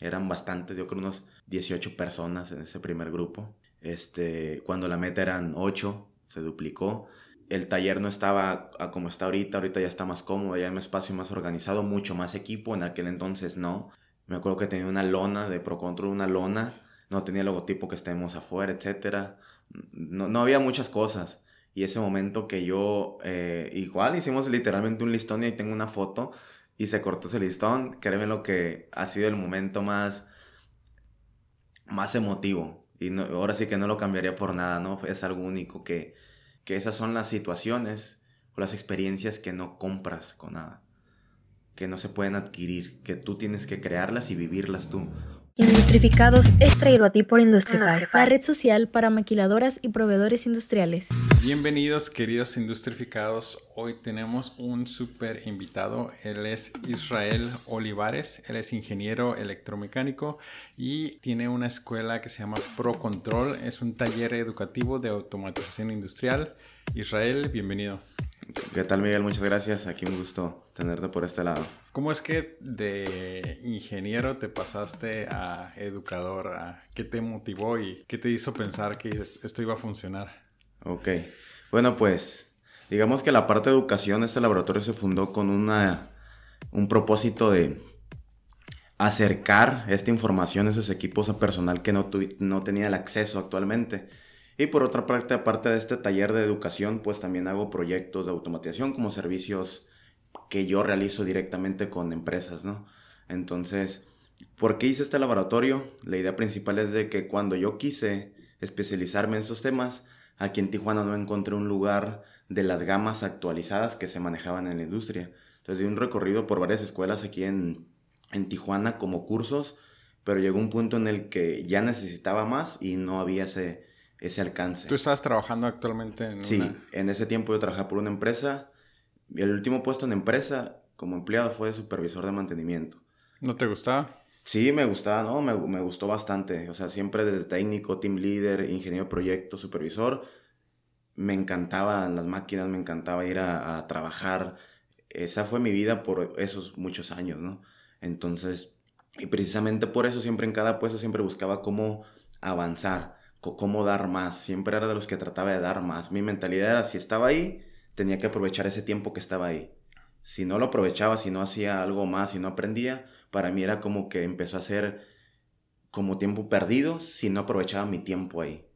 Eran bastantes, yo creo unos 18 personas en ese primer grupo. Este, cuando la meta eran 8, se duplicó. El taller no estaba como está ahorita, ahorita ya está más cómodo, ya hay un espacio más organizado, mucho más equipo, en aquel entonces no. Me acuerdo que tenía una lona de Pro Control, una lona, no tenía logotipo que estemos afuera, etc. No, no había muchas cosas. Y ese momento que yo, eh, igual hicimos literalmente un listón y ahí tengo una foto y se cortó ese listón, créeme lo que ha sido el momento más, más emotivo. Y ahora sí que no lo cambiaría por nada, ¿no? Es algo único que, que esas son las situaciones o las experiencias que no compras con nada, que no se pueden adquirir, que tú tienes que crearlas y vivirlas tú. Industrificados es traído a ti por Industrify, la red social para maquiladoras y proveedores industriales. Bienvenidos queridos industrificados, hoy tenemos un súper invitado, él es Israel Olivares, él es ingeniero electromecánico y tiene una escuela que se llama Pro Control, es un taller educativo de automatización industrial. Israel, bienvenido. ¿Qué tal Miguel? Muchas gracias, aquí un gusto tenerte por este lado. ¿Cómo es que de ingeniero te pasaste a educador? ¿Qué te motivó y qué te hizo pensar que esto iba a funcionar? Ok, bueno pues digamos que la parte de educación, este laboratorio se fundó con una, un propósito de acercar esta información a esos equipos a personal que no, no tenía el acceso actualmente. Y por otra parte, aparte de este taller de educación, pues también hago proyectos de automatización como servicios que yo realizo directamente con empresas, ¿no? Entonces, ¿por qué hice este laboratorio? La idea principal es de que cuando yo quise especializarme en esos temas, aquí en Tijuana no encontré un lugar de las gamas actualizadas que se manejaban en la industria. Entonces, di un recorrido por varias escuelas aquí en, en Tijuana como cursos, pero llegó un punto en el que ya necesitaba más y no había ese, ese alcance. ¿Tú estabas trabajando actualmente en Sí, en ese tiempo yo trabajaba por una empresa el último puesto en empresa como empleado fue de supervisor de mantenimiento. ¿No te gustaba? Sí, me gustaba, ¿no? Me, me gustó bastante. O sea, siempre desde técnico, team leader, ingeniero de proyecto, supervisor, me encantaban las máquinas, me encantaba ir a, a, trabajar. Esa fue mi vida por esos muchos años, ¿no? Entonces, y precisamente por eso siempre en cada puesto siempre buscaba cómo avanzar, cómo dar más. Siempre era de los que trataba de dar más. Mi mentalidad era, si estaba ahí, tenía que aprovechar ese tiempo que estaba ahí. Si no lo aprovechaba, si no hacía algo más, si no aprendía, para mí era como que empezó a ser como tiempo perdido si no aprovechaba mi tiempo ahí.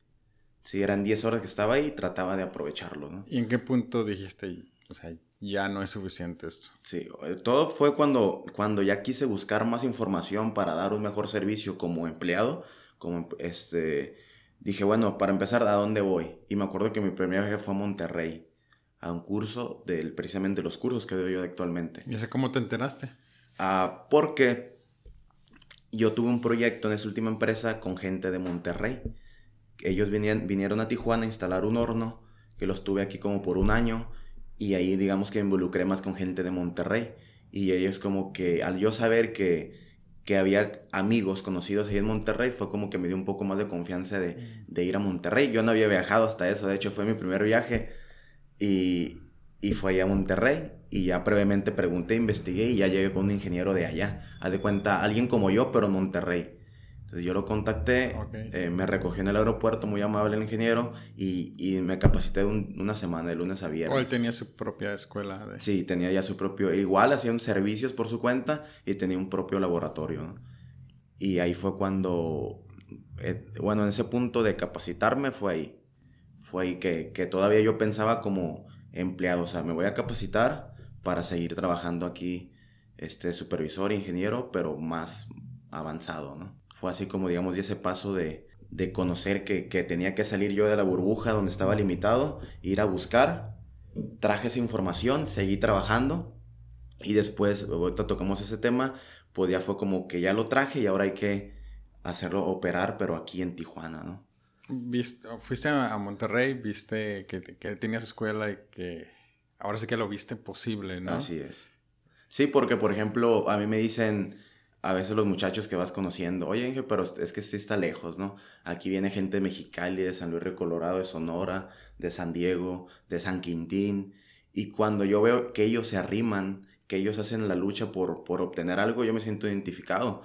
Si eran 10 horas que estaba ahí, trataba de aprovecharlo. ¿no? ¿Y en qué punto dijiste, o sea, ya no es suficiente esto? Sí, eh, todo fue cuando, cuando ya quise buscar más información para dar un mejor servicio como empleado, como este, dije, bueno, para empezar, ¿a dónde voy? Y me acuerdo que mi primer viaje fue a Monterrey a un curso de precisamente los cursos que doy yo actualmente. ¿Y sé cómo te enteraste? Ah, porque yo tuve un proyecto en esa última empresa con gente de Monterrey. Ellos vinieron, vinieron a Tijuana a instalar un horno, que los tuve aquí como por un año, y ahí digamos que me involucré más con gente de Monterrey. Y ellos como que al yo saber que, que había amigos conocidos ahí en Monterrey, fue como que me dio un poco más de confianza de, de ir a Monterrey. Yo no había viajado hasta eso, de hecho fue mi primer viaje y, y fue allá a Monterrey y ya previamente pregunté, investigué y ya llegué con un ingeniero de allá. Haz de cuenta, alguien como yo, pero en Monterrey. Entonces yo lo contacté, eh, me recogió en el aeropuerto, muy amable el ingeniero, y, y me capacité una semana, de lunes a viernes. ¿O él tenía su propia escuela? De... Sí, tenía ya su propio, igual hacían servicios por su cuenta y tenía un propio laboratorio. Y ahí fue cuando, eh, bueno, en ese punto de capacitarme fue ahí fue ahí que, que todavía yo pensaba como empleado, o sea, me voy a capacitar para seguir trabajando aquí, este, supervisor, ingeniero, pero más avanzado, ¿no? Fue así como, digamos, ese paso de, de conocer que, que, tenía que salir yo de la burbuja donde estaba limitado, ir a buscar, traje esa información, seguí trabajando y después, ahorita tocamos ese tema, pues ya fue como que ya lo traje y ahora hay que hacerlo operar, pero aquí en Tijuana, ¿no? Viste, fuiste a Monterrey, viste que, que, tenías escuela y que ahora sí que lo viste posible, ¿no? Así es. Sí, porque por ejemplo, a mí me dicen a veces los muchachos que vas conociendo, oye, Inge, pero es que sí está lejos, ¿no? Aquí viene gente de Mexicali, de San Luis de Colorado, de Sonora, de San Diego, de San Quintín. Y cuando yo veo que ellos se arriman, que ellos hacen la lucha por, por obtener algo, yo me siento identificado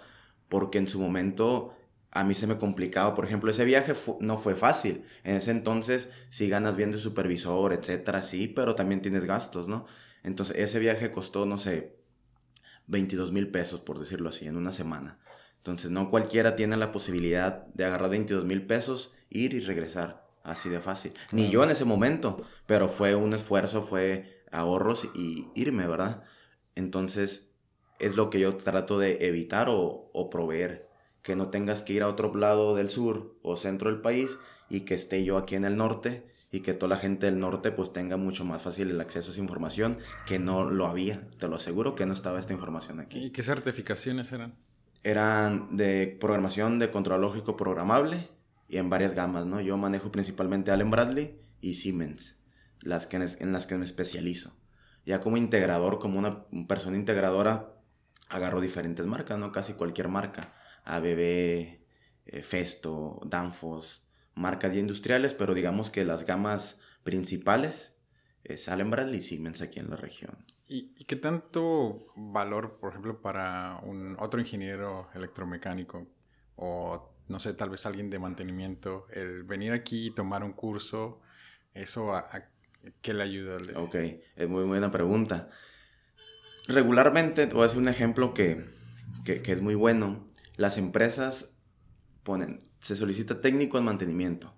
porque en su momento a mí se me complicaba. Por ejemplo, ese viaje no fue fácil. En ese entonces, si ganas bien de supervisor, etcétera, sí, pero también tienes gastos, ¿no? Entonces, ese viaje costó, no sé, 22 mil pesos, por decirlo así, en una semana. Entonces, no cualquiera tiene la posibilidad de agarrar 22 mil pesos, ir y regresar. Así de fácil. Ni yo en ese momento, pero fue un esfuerzo, fue ahorros y irme, ¿verdad? Entonces, es lo que yo trato de evitar o, o proveer que no tengas que ir a otro lado del sur o centro del país y que esté yo aquí en el norte y que toda la gente del norte pues tenga mucho más fácil el acceso a esa información que no lo había. Te lo aseguro que no estaba esta información aquí. ¿Y qué certificaciones eran? Eran de programación de control lógico programable y en varias gamas, ¿no? Yo manejo principalmente Allen Bradley y Siemens, las que, en las que me especializo. Ya como integrador, como una persona integradora, agarro diferentes marcas, ¿no? Casi cualquier marca ABB, eh, Festo, Danfoss, marcas ya industriales, pero digamos que las gamas principales es Allen Bradley y Siemens aquí en la región. ¿Y, qué tanto valor, por ejemplo, para un otro ingeniero electromecánico o, no sé, tal vez alguien de mantenimiento, el venir aquí y tomar un curso, eso a, qué le ayuda? Ok, es muy buena pregunta. Regularmente, te voy a decir un ejemplo que, que, que es muy bueno las empresas ponen, se solicita técnico en mantenimiento,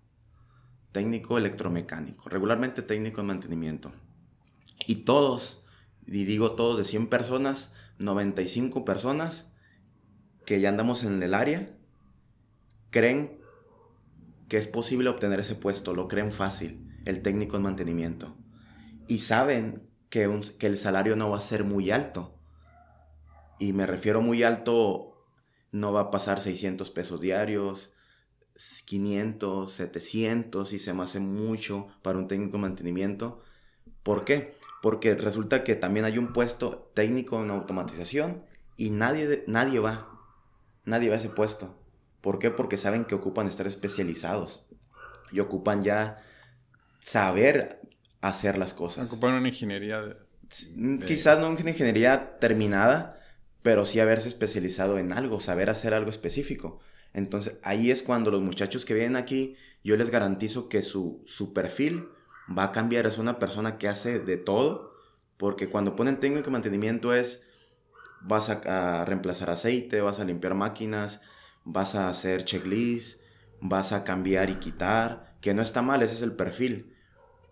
técnico electromecánico, regularmente técnico en mantenimiento. Y todos, y digo todos de 100 personas, 95 personas que ya andamos en el área, creen que es posible obtener ese puesto, lo creen fácil, el técnico en mantenimiento. Y saben que, que el salario no va a ser muy alto. Y me refiero muy alto no va a pasar 600 pesos diarios, 500, 700 y se me hace mucho para un técnico de mantenimiento. ¿Por qué? Porque resulta que también hay un puesto técnico en automatización y nadie, nadie va. Nadie va a ese puesto. ¿Por qué? Porque saben que ocupan estar especializados y ocupan ya saber hacer las cosas. Ocupan una ingeniería. Quizás no una ingeniería terminada, pero sí haberse especializado en algo, saber hacer algo específico. Entonces ahí es cuando los muchachos que vienen aquí, yo les garantizo que su, su perfil va a cambiar, es una persona que hace de todo, porque cuando ponen técnico de mantenimiento es, vas a, reemplazar aceite, vas a limpiar máquinas, vas a hacer checklist, vas a cambiar y quitar, que no está mal, ese es el perfil,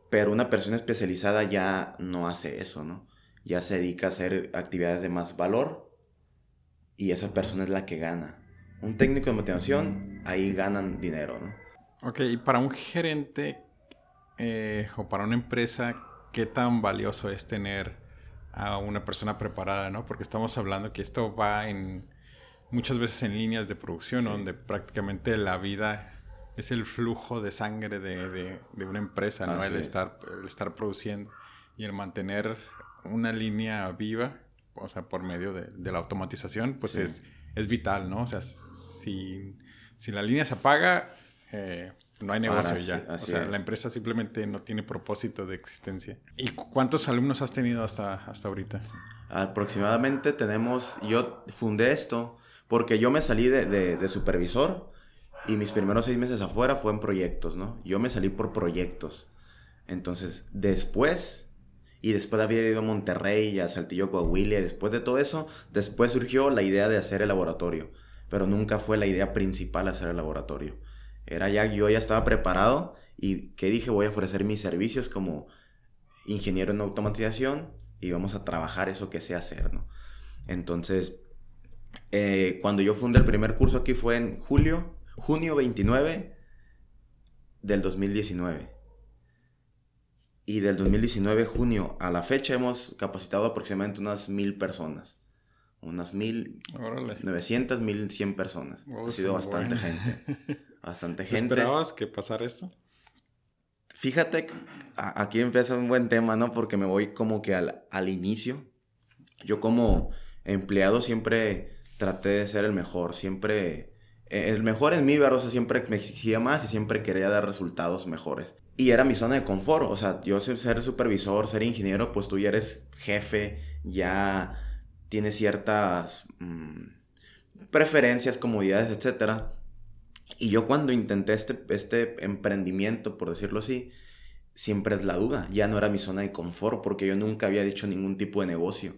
pero una persona especializada ya no hace eso, ¿no? Ya se dedica a hacer actividades de más valor y esa persona es la que gana. Un técnico de motivación, ahí ganan dinero, ¿no? Ok, y para un gerente eh, o para una empresa, ¿qué tan valioso es tener a una persona preparada, ¿no? Porque estamos hablando que esto va en muchas veces en líneas de producción, donde prácticamente la vida es el flujo de sangre de, de, una empresa, ¿no? El estar, el estar produciendo y el mantener una línea viva o sea, por medio de, la automatización, pues es, es, vital, ¿no? O sea, si, si la línea se apaga, eh, no hay negocio ya. o sea, la empresa simplemente no tiene propósito de existencia. ¿Y cuántos alumnos has tenido hasta, hasta ahorita? Aproximadamente tenemos, yo fundé esto porque yo me salí de, de, de supervisor y mis primeros seis meses afuera fue en proyectos, ¿no? Yo me salí por proyectos. Entonces, después y después había ido a Monterrey, a Saltillo, Coahuila, y después de todo eso, después surgió la idea de hacer el laboratorio, pero nunca fue la idea principal hacer el laboratorio. Era ya, yo ya estaba preparado y que dije, voy a ofrecer mis servicios como ingeniero en automatización y vamos a trabajar eso que sé hacer, ¿no? Entonces, eh, cuando yo fundé el primer curso aquí fue en julio, junio 29 del 2019 y del 2019, junio, a la fecha hemos capacitado aproximadamente unas mil personas. Unas mil... Novecientas, mil cien personas. ha sido bastante gente. Bastante gente. ¿Esperabas que pasara esto? Fíjate, aquí empieza un buen tema, ¿no? Porque me voy como que al, al inicio. Yo como empleado siempre traté de ser el mejor. Siempre... Eh, el mejor en mí, ¿verdad? siempre me exigía más y siempre quería dar resultados mejores. Y era mi zona de confort, o sea, yo ser supervisor, ser ingeniero, pues tú ya eres jefe, ya tienes ciertas, mm, preferencias, comodidades, etc. Y yo cuando intenté este, este emprendimiento, por decirlo así, siempre es la duda. Ya no era mi zona de confort porque yo nunca había dicho ningún tipo de negocio.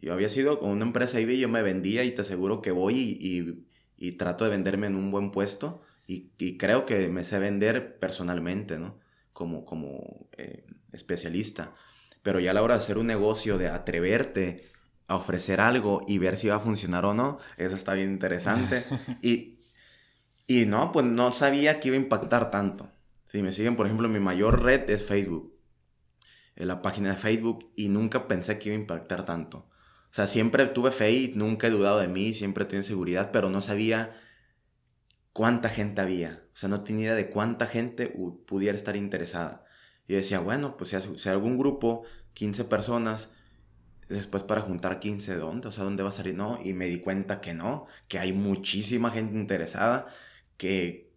Yo había sido con una empresa y yo me vendía y te aseguro que voy y, trato de venderme en un buen puesto y, y, creo que me sé vender personalmente, ¿no? Como, como eh, especialista. Pero ya a la hora de hacer un negocio, de atreverte a ofrecer algo y ver si va a funcionar o no, eso está bien interesante. y, y no, pues no sabía que iba a impactar tanto. Si me siguen, por ejemplo, mi mayor red es Facebook. En la página de Facebook y nunca pensé que iba a impactar tanto. O sea, siempre tuve fe y nunca he dudado de mí, siempre tuve seguridad, pero no sabía cuánta gente había. O sea, no tenía idea de cuánta gente pudiera estar interesada. Y decía, bueno, pues si, algún grupo, 15 personas, después para juntar 15, ¿dónde? O sea, ¿dónde va a salir? No, y me di cuenta que no, que hay muchísima gente interesada, que,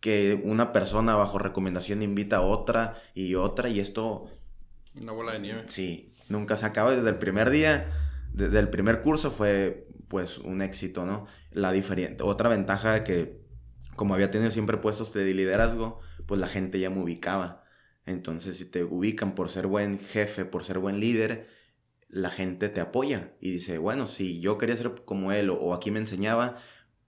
que una persona bajo recomendación invita a otra y otra, y esto... Una bola de nieve. Sí, nunca se acaba desde el primer día desde el primer curso fue pues un éxito, ¿no? La diferente, otra ventaja que como había tenido siempre puestos de liderazgo, pues la gente ya me ubicaba. Entonces, si te ubican por ser buen jefe, por ser buen líder, la gente te apoya y dice, bueno, si yo quería ser como él o, aquí me enseñaba,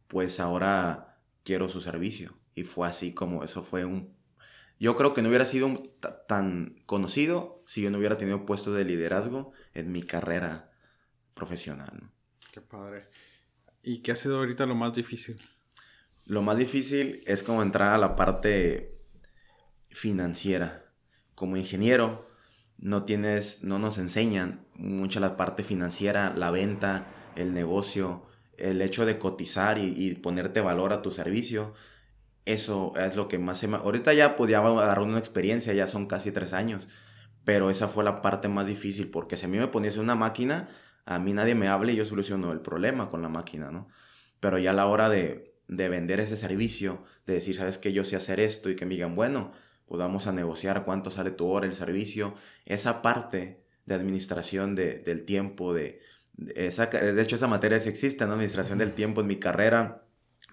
pues ahora quiero su servicio. Y fue así como eso fue un... Yo creo que no hubiera sido tan conocido si yo no hubiera tenido puesto de liderazgo en mi carrera profesional. Qué padre. ¿Y qué ha sido ahorita lo más difícil? Lo más difícil es como entrar a la parte financiera. Como ingeniero, no tienes, no nos enseñan mucho la parte financiera, la venta, el negocio, el hecho de cotizar y, ponerte valor a tu servicio. Eso es lo que más se me... Ahorita ya podía agarrar una experiencia, ya son casi tres años, pero esa fue la parte más difícil porque si a mí me poniese una máquina, a mí nadie me hable y yo soluciono el problema con la máquina, ¿no? Pero ya a la hora de, vender ese servicio, de decir, sabes que yo sé hacer esto y que me digan, bueno, pues vamos a negociar cuánto sale tu hora, el servicio, esa parte de administración del tiempo, de, esa, de hecho esa materia sí existe, ¿no? Administración del tiempo en mi carrera,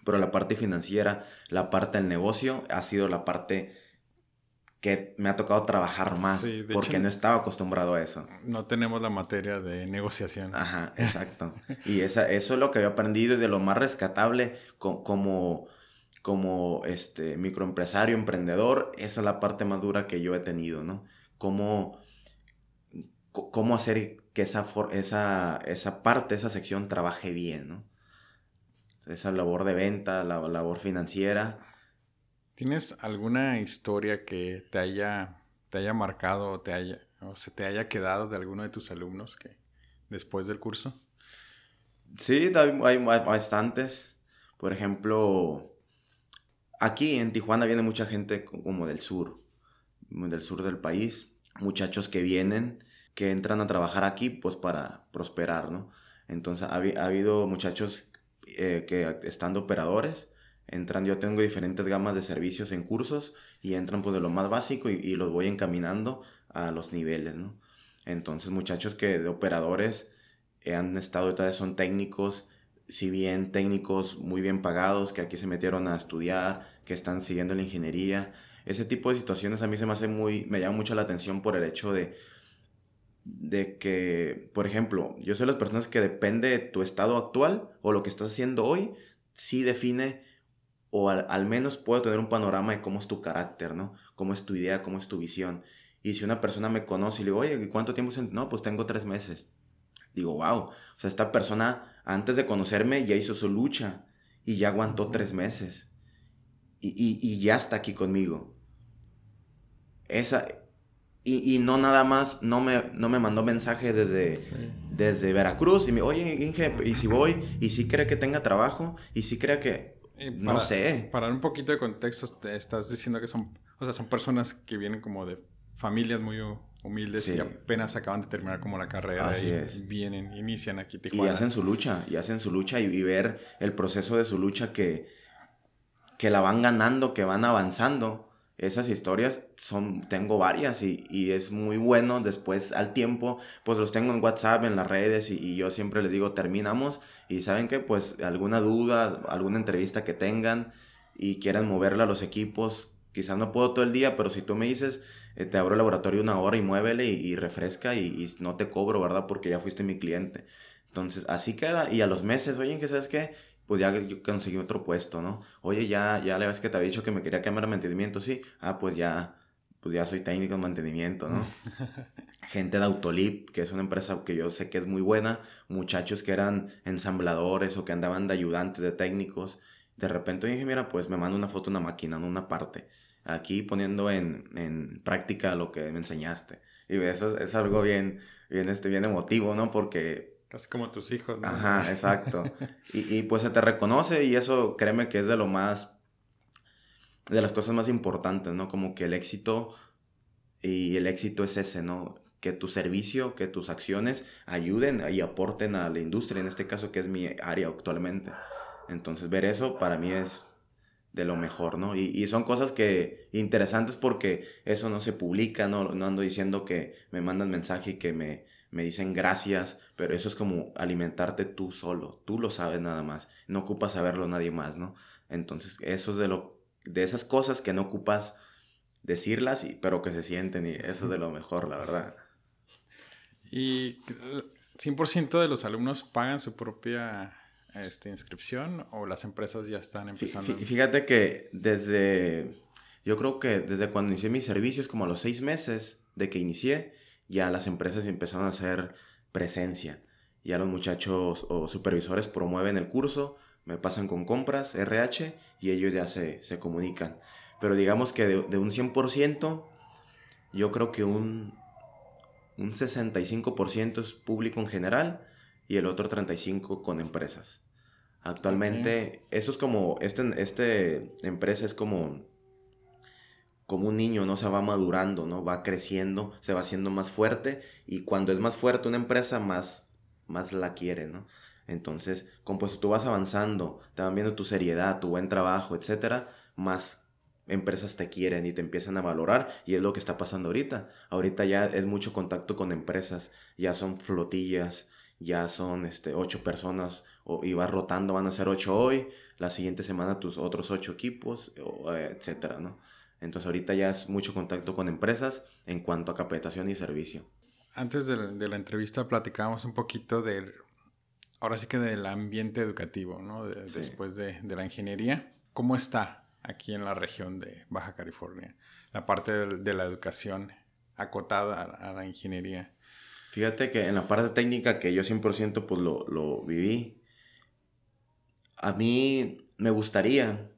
pero la parte financiera, la parte del negocio ha sido la parte que me ha tocado trabajar más porque no estaba acostumbrado a eso. No tenemos la materia de negociación. Ajá, exacto. y esa, eso es lo que he aprendido y de lo más rescatable como, como este, microempresario, emprendedor, esa es la parte más dura que yo he tenido, ¿no? Cómo, cómo hacer que esa, esa, esa parte, esa sección trabaje bien, ¿no? Esa labor de venta, la labor financiera ¿Tienes alguna historia que te haya, te haya marcado o, se te haya quedado de alguno de tus alumnos que después del curso? Sí, hay, bastantes. Por ejemplo, aquí en Tijuana viene mucha gente como del sur, del sur del país. Muchachos que vienen, que entran a trabajar aquí pues para prosperar, ¿no? Entonces ha, habido muchachos eh, que estando operadores, entran, yo tengo diferentes gamas de servicios en cursos y entran pues de lo más básico y, los voy encaminando a los niveles, ¿no? Entonces muchachos que de operadores han estado, vez son técnicos, si bien técnicos muy bien pagados, que aquí se metieron a estudiar, que están siguiendo la ingeniería, ese tipo de situaciones a mí se me hace muy, me llama mucho la atención por el hecho de, de que, por ejemplo, yo soy las personas que depende de tu estado actual o lo que estás haciendo hoy, sí define o al, menos puedo tener un panorama de cómo es tu carácter, ¿no? Cómo es tu idea, cómo es tu visión. Y si una persona me conoce y le digo, oye, ¿cuánto tiempo? No, pues tengo tres meses. Digo, wow, o sea, esta persona antes de conocerme ya hizo su lucha y ya aguantó tres meses. Y, ya está aquí conmigo. Esa, y, no nada más, no me, no me mandó mensaje desde, desde Veracruz y me, oye, Inge, y si voy, y si cree que tenga trabajo, y si cree que, no sé. Para un poquito de contexto, te estás diciendo que son, o sea, son personas que vienen como de familias muy humildes y apenas acaban de terminar como la carrera Así y es. vienen, inician aquí Tijuana. Y hacen su lucha, y hacen su lucha y, ver el proceso de su lucha que, que la van ganando, que van avanzando. Esas historias son, tengo varias y, y, es muy bueno después al tiempo, pues los tengo en WhatsApp, en las redes y, y, yo siempre les digo, terminamos y saben que pues alguna duda, alguna entrevista que tengan y quieran moverla a los equipos, quizás no puedo todo el día, pero si tú me dices, eh, te abro el laboratorio una hora y muévele y, refresca y, no te cobro, ¿verdad? Porque ya fuiste mi cliente. Entonces, así queda. Y a los meses, oye, ¿qué sabes qué? Pues ya yo conseguí otro puesto, ¿no? Oye, ya, ya le ves que te había dicho que me quería cambiar de mantenimiento, sí. Ah, pues ya, pues ya soy técnico en mantenimiento, ¿no? Gente de Autolip, que es una empresa que yo sé que es muy buena. Muchachos que eran ensambladores o que andaban de ayudantes, de técnicos. De repente dije, mira, pues me manda una foto, una máquina, ¿no? Una parte aquí poniendo en, en práctica lo que me enseñaste. Y eso es algo bien, bien, este, bien emotivo, ¿no? Porque... Casi como tus hijos, ¿no? Ajá, exacto. y, y pues se te reconoce y eso créeme que es de lo más, de las cosas más importantes, ¿no? Como que el éxito, y el éxito es ese, ¿no? Que tu servicio, que tus acciones ayuden y aporten a la industria, en este caso que es mi área actualmente. Entonces ver eso para mí es de lo mejor, ¿no? Y, son cosas que interesantes porque eso no se publica, ¿no? No ando diciendo que me mandan mensaje y que me, me dicen gracias, pero eso es como alimentarte tú solo, tú lo sabes nada más, no ocupas saberlo nadie más, ¿no? Entonces, eso es de lo, de esas cosas que no ocupas decirlas, pero que se sienten y eso es de lo mejor, la verdad. Y 100% de los alumnos pagan su propia esta inscripción o las empresas ya están empezando? Fíjate que desde, yo creo que desde cuando inicié mis servicios, como a los seis meses de que inicié, ya las empresas empezaron a hacer presencia. Ya los muchachos o supervisores promueven el curso, me pasan con compras, RH, y ellos ya se, se comunican. Pero digamos que de, de un 100%, yo creo que un, un 65% es público en general y el otro 35% con empresas. Actualmente, eso es como, este, este empresa es como, como un niño, ¿no? Se va madurando, ¿no? Va creciendo, se va haciendo más fuerte y cuando es más fuerte una empresa, más, más la quiere, ¿no? Entonces, como pues tú vas avanzando, te van viendo tu seriedad, tu buen trabajo, etcétera, más empresas te quieren y te empiezan a valorar y es lo que está pasando ahorita. Ahorita ya es mucho contacto con empresas, ya son flotillas, ya son este, ocho personas o, y vas rotando, van a ser ocho hoy, la siguiente semana tus otros ocho equipos, o, etcétera, ¿no? Entonces ahorita ya es mucho contacto con empresas en cuanto a capacitación y servicio. Antes de, la entrevista platicábamos un poquito del, ahora sí que del ambiente educativo, ¿no? Después de, la ingeniería. ¿Cómo está aquí en la región de Baja California? La parte de, la educación acotada a la ingeniería. Fíjate que en la parte técnica que yo 100% pues lo, lo viví, a mí me gustaría,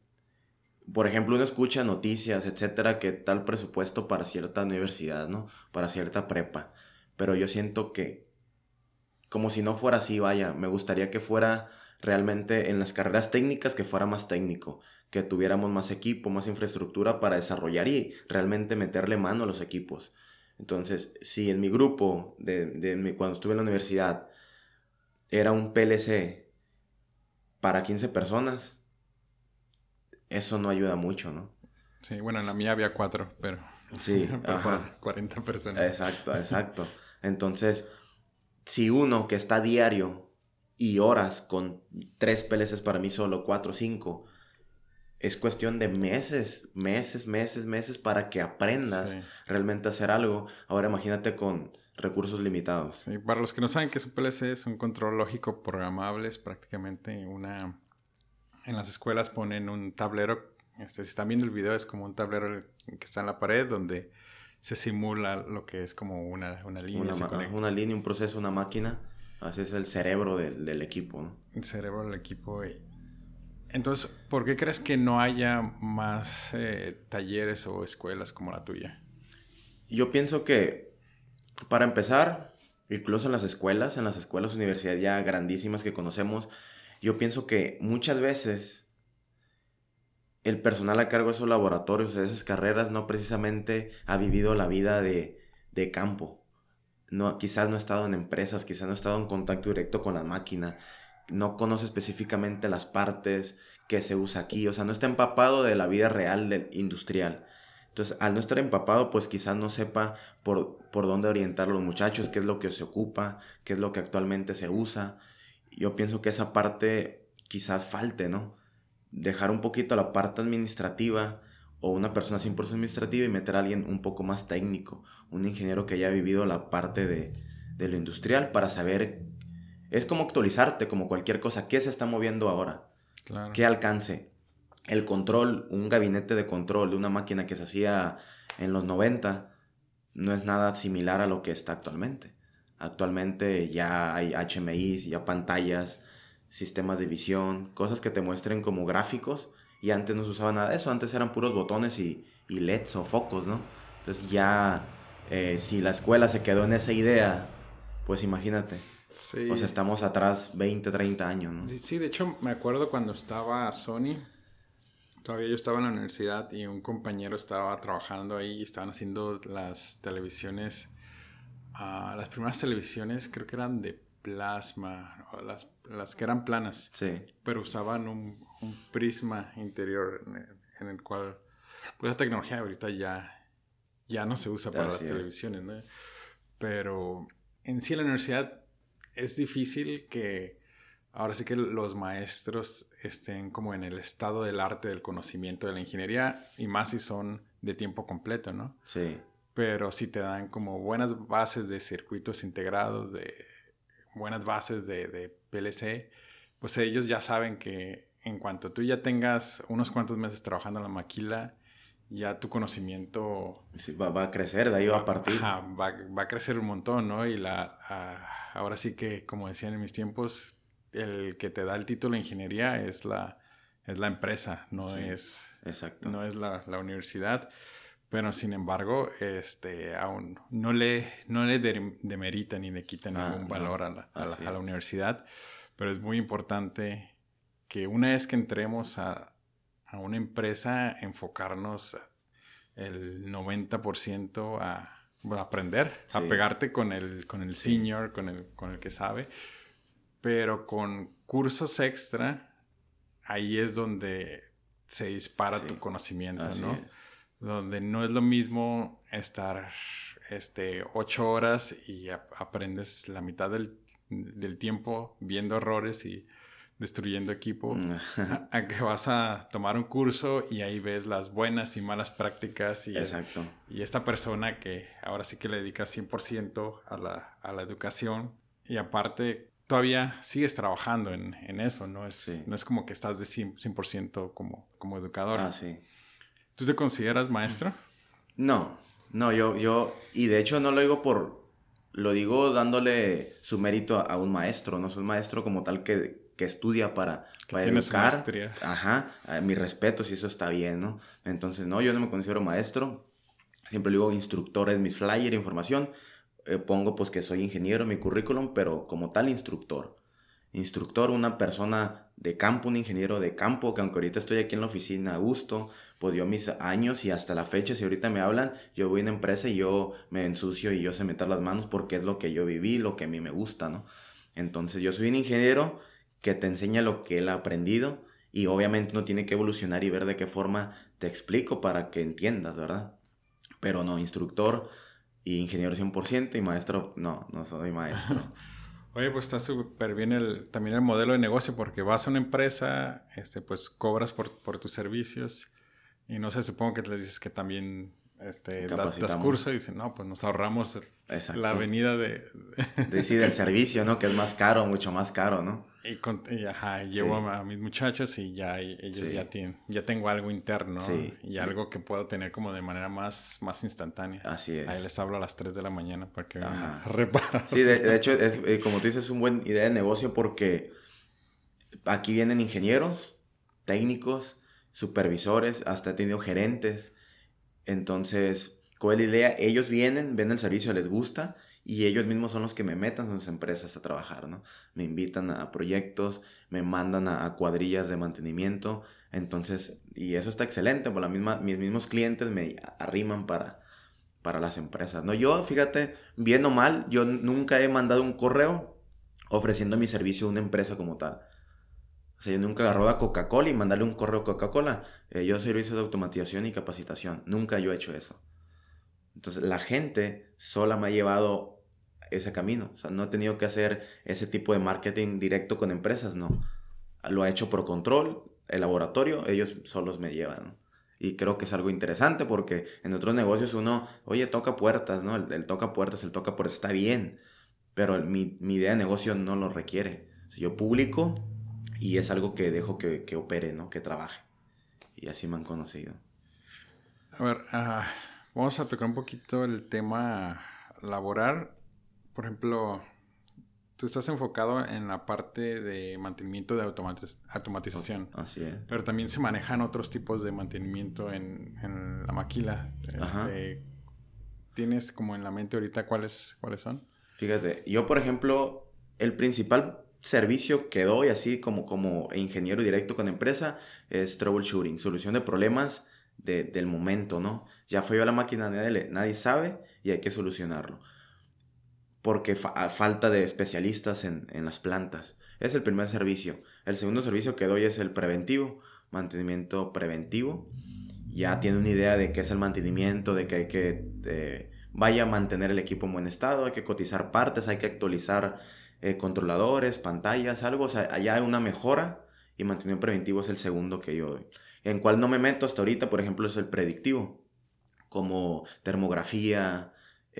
por ejemplo, uno escucha noticias, etcétera, que tal presupuesto para cierta universidad, ¿no? Para cierta prepa. Pero yo siento que, como si no fuera así, vaya, me gustaría que fuera realmente en las carreras técnicas que fuera más técnico, que tuviéramos más equipo, más infraestructura para desarrollar y realmente meterle mano a los equipos. Entonces, si en mi grupo, de, cuando estuve en la universidad, era un PLC para 15 personas, eso no ayuda mucho, ¿no? Sí, bueno, en la mía había cuatro, pero... Sí, para 40 personas. Exacto, exacto. Entonces, si uno que está diario y horas con tres PLCs para mí solo, cuatro, cinco, es cuestión de meses, meses, meses, meses para que aprendas realmente a hacer algo. Ahora imagínate con recursos limitados. para los que no saben qué es un PLC, es un control lógico programable, es prácticamente una... En las escuelas ponen un tablero, este, si están viendo el video es como un tablero que está en la pared donde se simula lo que es como una, una línea. Una, una, línea, un proceso, una máquina. Así es el cerebro del, del equipo, ¿no? El cerebro del equipo. Y entonces, ¿por qué crees que no haya más eh, talleres o escuelas como la tuya? Yo pienso que, para empezar, incluso en las escuelas, en las escuelas universidades ya grandísimas que conocemos, yo pienso que muchas veces el personal a cargo de esos laboratorios, de esas carreras, no precisamente ha vivido la vida de, de campo. No, quizás no ha estado en empresas, quizás no ha estado en contacto directo con la máquina, no conoce específicamente las partes que se usa aquí, o sea, no está empapado de la vida real del industrial. Entonces, al no estar empapado, pues quizás no sepa por, por dónde orientar a los muchachos, qué es lo que se ocupa, qué es lo que actualmente se usa. Yo pienso que esa parte quizás falte, ¿no? Dejar un poquito la parte administrativa o una persona 100% administrativa y meter a alguien un poco más técnico, un ingeniero que haya vivido la parte de, de lo industrial para saber, es como actualizarte como cualquier cosa, ¿qué se está moviendo ahora? ¿Qué alcance? El control, un gabinete de control de una máquina que se hacía en los 90 no es nada similar a lo que está actualmente. Actualmente ya hay HMIs, ya pantallas, sistemas de visión, cosas que te muestren como gráficos y antes no se usaba nada de eso, antes eran puros botones y, y LEDs o focos, ¿no? Entonces ya, eh, si la escuela se quedó en esa idea, pues imagínate. Sí. O sea, estamos atrás 20, 30 años, ¿no? Sí, de hecho me acuerdo cuando estaba Sony, todavía yo estaba en la universidad y un compañero estaba trabajando ahí y estaban haciendo las televisiones, uh, las primeras televisiones creo que eran de plasma, las, las que eran planas, sí. pero usaban un, un prisma interior en el, cual, pues la tecnología ahorita ya, ya no se usa para las televisiones, ¿no? Pero en sí en la universidad es difícil que ahora sí que los maestros estén como en el estado del arte del conocimiento de la ingeniería y más si son de tiempo completo, ¿no? Sí. Pero si te dan como buenas bases de circuitos integrados, de buenas bases de, de PLC, pues ellos ya saben que en cuanto tú ya tengas unos cuantos meses trabajando en la maquila, ya tu conocimiento... va, a crecer, de ahí va a partir. va, a crecer un montón, ¿no? Y la, ahora sí que, como decían en mis tiempos, el que te da el título de ingeniería es la, es la empresa, no es, exacto. No es la, universidad. Pero sin embargo, este, aún no le, no le demerita ni le quita ah, ningún valor a, la, a la universidad. Pero es muy importante que una vez que entremos a, una empresa, enfocarnos el 90% a, aprender, a pegarte con el, con el senior, con el, con el que sabe, pero con cursos extra, ahí es donde se dispara tu conocimiento, ¿no? Donde no es lo mismo estar este, ocho horas y aprendes la mitad del, del tiempo viendo errores y destruyendo equipo, mm. a, que vas a tomar un curso y ahí ves las buenas y malas prácticas y, Exacto. y esta persona que ahora sí que le dedica 100% a la, a la educación y aparte todavía sigues trabajando en, en eso, ¿no? Es, no es como que estás de 100%, como, como educador. Ah, sí. ¿Tú te consideras maestro? No, no, yo, yo, y de hecho no lo digo por, lo digo dándole su mérito a, un maestro, no soy maestro como tal que, que estudia para, para educar. Ajá, mi respeto si eso está bien, ¿no? Entonces, no, yo no me considero maestro. Siempre digo instructor es mi flyer, información. Eh, pongo pues que soy ingeniero en mi currículum, pero como tal instructor. Instructor, una persona de campo, un ingeniero de campo, que aunque ahorita estoy aquí en la oficina a gusto, pues dio mis años y hasta la fecha, si ahorita me hablan, yo voy a empresa y yo me ensucio y yo sé meter las manos porque es lo que yo viví, lo que a mí me gusta, ¿no? Entonces yo soy un ingeniero que te enseña lo que él ha aprendido y obviamente no tiene que evolucionar y ver de qué forma te explico para que entiendas, ¿verdad? Pero no, instructor y ingeniero 100% y maestro, no, no soy maestro. Oye, pues está súper bien el, también el modelo de negocio porque vas a una empresa, este, pues cobras por, tus servicios y no sé, supongo que les dices que también este, das, curso y dicen, no, pues nos ahorramos la avenida de... Decir el servicio, ¿no? Que es más caro, mucho más caro, ¿no? Y, con, ajá, llevo a, mis muchachos y ya ellos ya tienen, ya tengo algo interno y algo que puedo tener como de manera más, más instantánea. Así es. Ahí les hablo a las 3 de la mañana para que reparen. Sí, de, hecho, es, eh, como tú dices, es una buena idea de negocio porque aquí vienen ingenieros, técnicos, supervisores, hasta he tenido gerentes. Entonces, con la idea, ellos vienen, ven el servicio, les gusta y ellos mismos son los que me metan en sus empresas a trabajar, ¿no? Me invitan a proyectos, me mandan a, cuadrillas de mantenimiento, entonces, y eso está excelente, por la misma, mis mismos clientes me arriman para, para las empresas, ¿no? Yo, fíjate, bien o mal, yo nunca he mandado un correo ofreciendo mi servicio a una empresa como tal. O sea, yo nunca agarro a Coca-Cola y mandarle un correo a Coca-Cola. Eh, yo servicio de automatización y capacitación. Nunca yo he hecho eso. Entonces, la gente sola me ha llevado ese camino. O sea, no he tenido que hacer ese tipo de marketing directo con empresas, no. Lo ha hecho por control, el laboratorio, ellos solos me llevan. Y creo que es algo interesante porque en otros negocios uno, oye, toca puertas, ¿no? El, toca puertas, el toca puertas está bien, pero mi, idea de negocio no lo requiere. yo publico y es algo que dejo que, que, opere, ¿no? Que trabaje. Y así me han conocido. A ver, uh, vamos a tocar un poquito el tema laboral. Por ejemplo, tú estás enfocado en la parte de mantenimiento de automatización. Así es. Pero también se manejan otros tipos de mantenimiento en, la maquila. Este, ¿Tienes como en la mente ahorita cuáles, cuáles son? Fíjate, yo por ejemplo, el principal servicio que doy así como, como ingeniero directo con empresa es troubleshooting, solución de problemas del momento, ¿no? Ya a la máquina, nadie, nadie sabe y hay que solucionarlo porque falta de especialistas en, las plantas. Es el primer servicio. El segundo servicio que doy es el preventivo, mantenimiento preventivo. Ya tiene una idea de qué es el mantenimiento, de que hay que vaya a mantener el equipo en buen estado, hay que cotizar partes, hay que actualizar eh, controladores, pantallas, algo. O sea, allá hay una mejora y mantenimiento preventivo es el segundo que yo doy. En cual no me meto hasta ahorita, por ejemplo, es el predictivo, como termografía,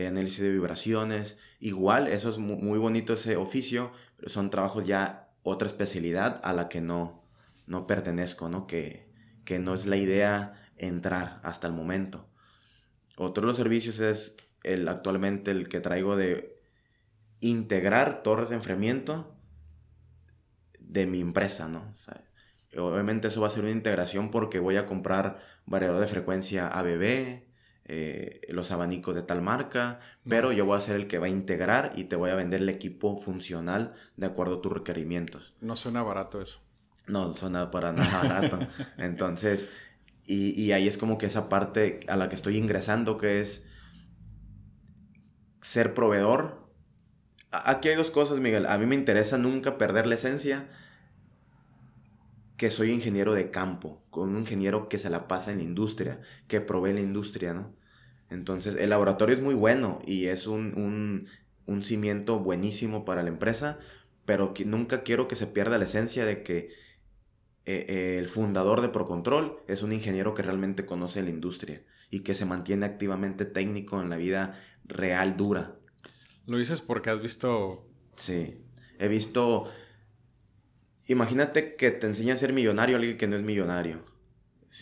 análisis de vibraciones. Igual, eso es muy, bonito ese oficio, pero son trabajos ya otra especialidad a la que no, no pertenezco, ¿no? Que, que no es la idea entrar hasta el momento. Otro de los servicios es el actualmente el que traigo de integrar torres de enfriamiento de mi empresa, ¿no? obviamente eso va a ser una integración porque voy a comprar variador de frecuencia ABB, eh, los abanicos de tal marca, pero yo voy a ser el que va a integrar y te voy a vender el equipo funcional de acuerdo a tus requerimientos. No suena barato eso. No suena para nada barato. Entonces, y, y ahí es como que esa parte a la que estoy ingresando, que es ser proveedor. Aquí hay dos cosas, Miguel. A mí me interesa nunca perder la esencia que soy ingeniero de campo, con un ingeniero que se la pasa en la industria, que provee la industria, ¿no? Entonces, el laboratorio es muy bueno y es un, cimiento buenísimo para la empresa, pero que nunca quiero que se pierda la esencia de que eh, eh, el fundador de Procontrol es un ingeniero que realmente conoce la industria y que se mantiene activamente técnico en la vida real dura. ¿Lo dices porque has visto...? Sí, he visto... Imagínate que te enseña a ser millonario alguien que no es millonario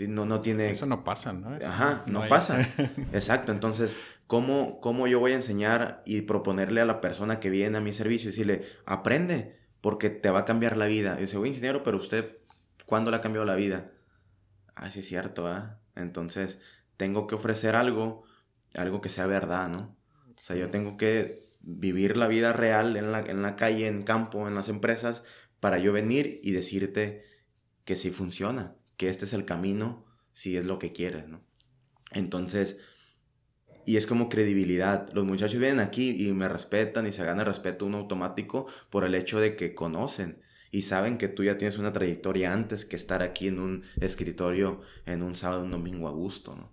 no, no tiene... Eso no pasa, ¿no? Ajá, no, pasa. Exacto, entonces, ¿cómo, ¿cómo yo voy a enseñar y proponerle a la persona que viene a mi servicio y decirle, aprende, porque te va a cambiar la vida? Y dice, oye, ingeniero, pero usted, ¿cuándo le ha cambiado la vida? Ah, sí es cierto, ¿ah? Entonces, tengo que ofrecer algo, algo que sea verdad, ¿no? O sea, yo tengo que vivir la vida real en la, en la calle, en campo, en las empresas, para yo venir y decirte que sí funciona que este es el camino si es lo que quieres, ¿no? Entonces, y es como credibilidad. Los muchachos vienen aquí y me respetan y se gana respeto un automático por el hecho de que conocen y saben que tú ya tienes una trayectoria antes que estar aquí en un escritorio en un sábado, un domingo a gusto, ¿no?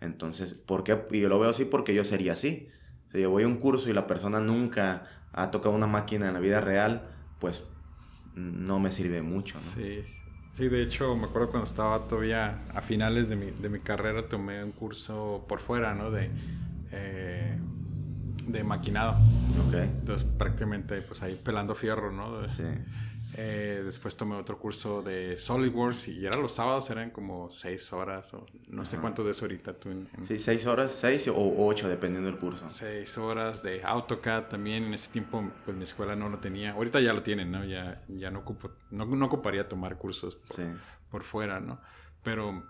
Entonces, ¿por qué? Y yo lo veo así porque yo sería así. Si yo voy a un curso y la persona nunca ha tocado una máquina en la vida real, pues no me sirve mucho, ¿no? Sí, Sí, de hecho, me acuerdo cuando estaba todavía a finales de mi, de mi carrera, tomé un curso por fuera, ¿no? De, eh, de maquinado. Ok. Entonces, prácticamente, pues ahí pelando fierro, ¿no? Sí. Eh, después tomé otro curso de SolidWorks y eran los sábados, eran como seis horas o no sé cuánto de eso ahorita tú. En, Sí, seis horas, seis o ocho, dependiendo del curso. Seis horas de AutoCAD también. En ese tiempo, pues mi escuela no lo tenía. Ahorita ya lo tienen, ¿no? Ya, ya no, ocupo, no, no ocuparía tomar cursos por, por, fuera, ¿no? Pero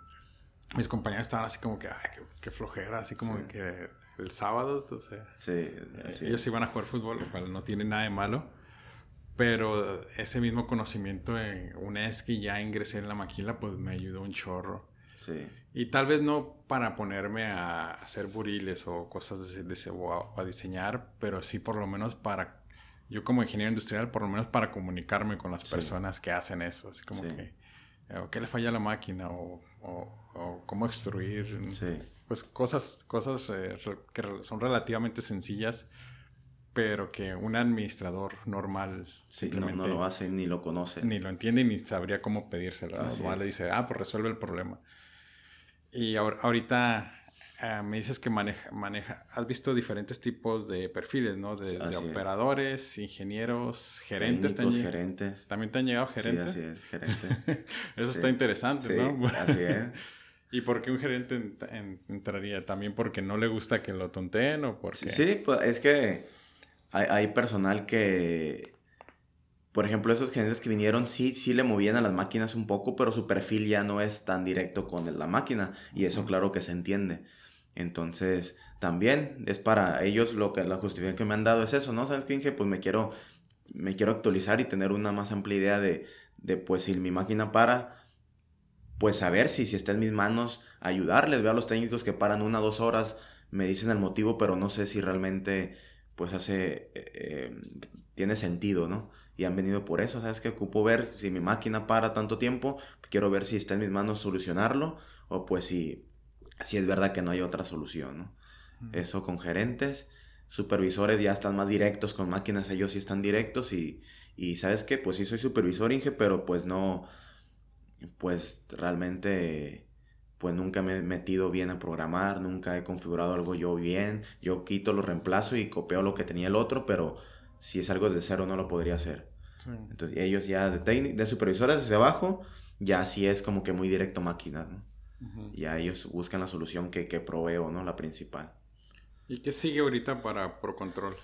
mis compañeros estaban así como que, ay, qué, flojera, así como que el sábado, o sea, sí, ellos iban a jugar fútbol, lo cual no tiene nada de malo pero ese mismo conocimiento, una vez que ya ingresé en la maquila, pues me ayudó un chorro. Sí. Y tal vez no para ponerme a hacer buriles o cosas de, ese o a, diseñar, pero sí por lo menos para yo como ingeniero industrial, por lo menos para comunicarme con las personas que hacen eso, así como que, eh, ¿qué le falla a la máquina? O, o, cómo extruir, pues cosas, cosas eh, que son relativamente sencillas, pero que un administrador normal simplemente no, lo hace ni lo conoce. Ni lo entiende ni sabría cómo pedírselo. Normal le dice, ah, pues resuelve el problema. Y ahorita ah, me dices que maneja, maneja, has visto diferentes tipos de perfiles, ¿no? De, operadores, ingenieros, gerentes. Técnicos, gerentes. ¿También te han llegado gerentes? Sí, así es, gerente. Eso está interesante, ¿no? así es. ¿Y por qué un gerente entraría? ¿También porque no le gusta que lo tonteen o porque...? Sí, pues es que hay, personal que, por ejemplo, esos gerentes que vinieron, sí, sí le movían a las máquinas un poco, pero su perfil ya no es tan directo con la máquina. Y eso claro que se entiende. Entonces, también es para ellos lo que la justificación que me han dado es eso, ¿no? ¿Sabes qué? Que pues me quiero, me quiero actualizar y tener una más amplia idea de, de pues si mi máquina para, pues saber si, si está en mis manos, ayudarles. Veo a los técnicos que paran una o dos horas, me dicen el motivo, pero no sé si realmente pues hace, eh, eh, tiene sentido, ¿no? Y han venido por eso, ¿sabes? Que ocupo ver si mi máquina para tanto tiempo, quiero ver si está en mis manos solucionarlo o pues si, si es verdad que no hay otra solución, ¿no? Eso con gerentes, supervisores ya están más directos con máquinas, ellos sí están directos y, y ¿sabes qué? Pues sí soy supervisor, Inge, pero pues no, pues realmente pues nunca me he metido bien a programar, nunca he configurado algo yo bien, yo quito, lo reemplazo y copio lo que tenía el otro, pero si es algo de cero no lo podría hacer. Entonces ellos ya de, de supervisores desde abajo, ya así es como que muy directo máquina, ¿no? Ya ellos buscan la solución que, que proveo, ¿no? La principal. ¿Y qué sigue ahorita para ProControl?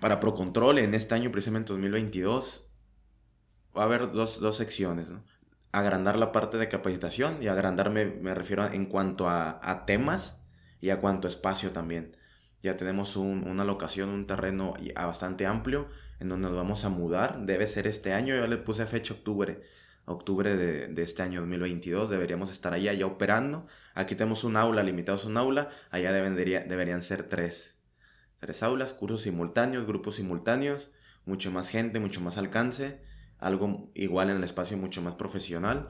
Para ProControl en este año, precisamente 2022, va a haber dos, dos secciones, ¿no? Agrandar la parte de capacitación y agrandarme me refiero en cuanto a, temas y a cuanto a espacio también. Ya tenemos una locación, un terreno bastante amplio en donde nos vamos a mudar. Debe ser este año, yo le puse fecha octubre, octubre de, este año 2022. Deberíamos estar allá ya operando. Aquí tenemos un aula, limitados a un aula. Allá deberían ser tres, tres aulas, cursos simultáneos, grupos simultáneos, mucho más gente, mucho más alcance algo igual en el espacio mucho más profesional.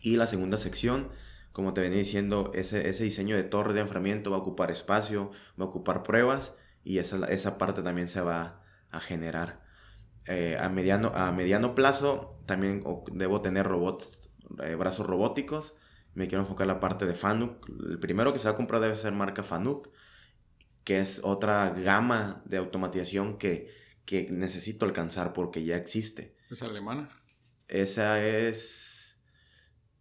Y la segunda sección, como te venía diciendo, ese, ese diseño de torre de enfriamiento va a ocupar espacio, va a ocupar pruebas y esa, esa parte también se va a generar. Eh, a, mediano, a mediano plazo también debo tener robots, eh, brazos robóticos. Me quiero enfocar en la parte de FANUC. El primero que se va a comprar debe ser marca FANUC, que es otra gama de automatización que que necesito alcanzar porque ya existe. ¿Es alemana? Esa es,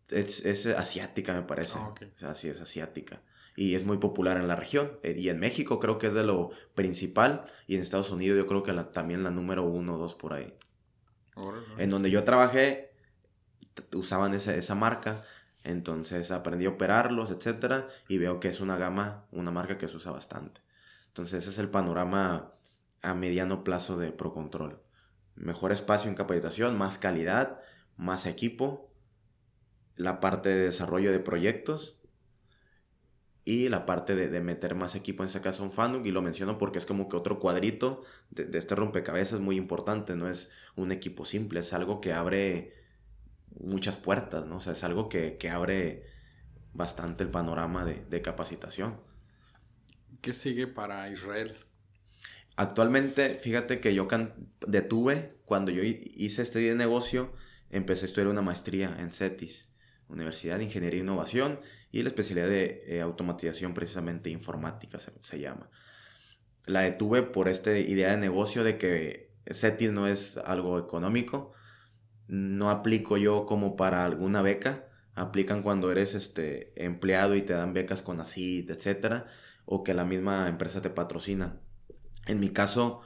es, asiática, me parece. Ah, o sea, sí, es asiática. Y es muy popular en la región. Eh, y en México creo que es de lo principal. Y en Estados Unidos yo creo que también la número uno o dos por ahí. En donde yo trabajé, usaban esa, esa marca. Entonces aprendí a operarlos, etcétera. Y veo que es una gama, una marca que se usa bastante. Entonces ese es el panorama a mediano plazo de ProControl. Mejor espacio en capacitación, más calidad, más equipo, la parte de desarrollo de proyectos y la parte de, meter más equipo, en ese caso un Fanuc, y lo menciono porque es como que otro cuadrito de, este rompecabezas muy importante, no es un equipo simple, es algo que abre muchas puertas, ¿no? O sea, es algo que, abre bastante el panorama de, de capacitación. ¿Qué sigue para Israel? Actualmente, fíjate que yo detuve, cuando yo hice este día de negocio, empecé a estudiar una maestría en CETIS, Universidad de Ingeniería e Innovación, y la especialidad de eh, automatización precisamente informática se, llama. La detuve por esta idea de negocio de que CETIS no es algo económico, no aplico yo como para alguna beca, aplican cuando eres este, empleado y te dan becas con ACID, etc. O que la misma empresa te patrocina. En mi caso,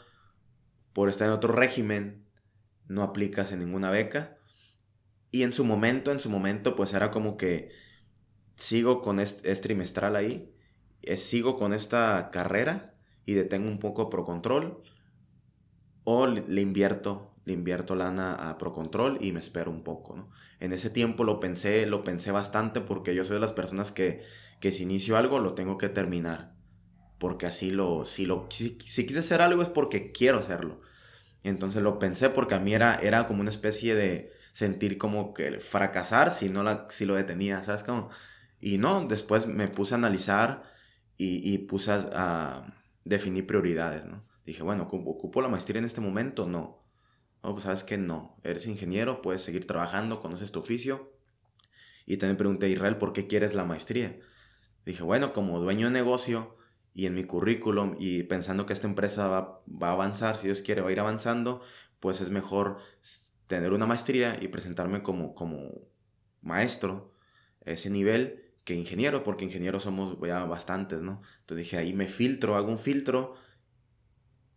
por estar en otro régimen, no aplicas en ninguna beca. Y en su momento, en su momento, pues era como que sigo con este, trimestral ahí, sigo con esta carrera y detengo un poco ProControl o le, invierto, le invierto lana a ProControl y me espero un poco, ¿no? En ese tiempo lo pensé, lo pensé bastante porque yo soy de las personas que, que si inicio algo lo tengo que terminar porque así lo, si lo, si, quise hacer algo es porque quiero hacerlo. entonces lo pensé porque a mí era, era como una especie de sentir como que fracasar si no la, si lo detenía, ¿sabes cómo? Y no, después me puse a analizar y, y puse a, definir prioridades, ¿no? Dije, bueno, ¿ocupo la maestría en este momento? No. No, pues sabes que no. Eres ingeniero, puedes seguir trabajando, conoces tu oficio. Y también pregunté a Israel, ¿por qué quieres la maestría? Dije, bueno, como dueño de negocio y en mi currículum y pensando que esta empresa va, va a avanzar, si Dios quiere, va a ir avanzando, pues es mejor tener una maestría y presentarme como, como maestro a ese nivel que ingeniero, porque ingenieros somos ya bastantes, ¿no? Entonces dije, ahí me filtro, hago un filtro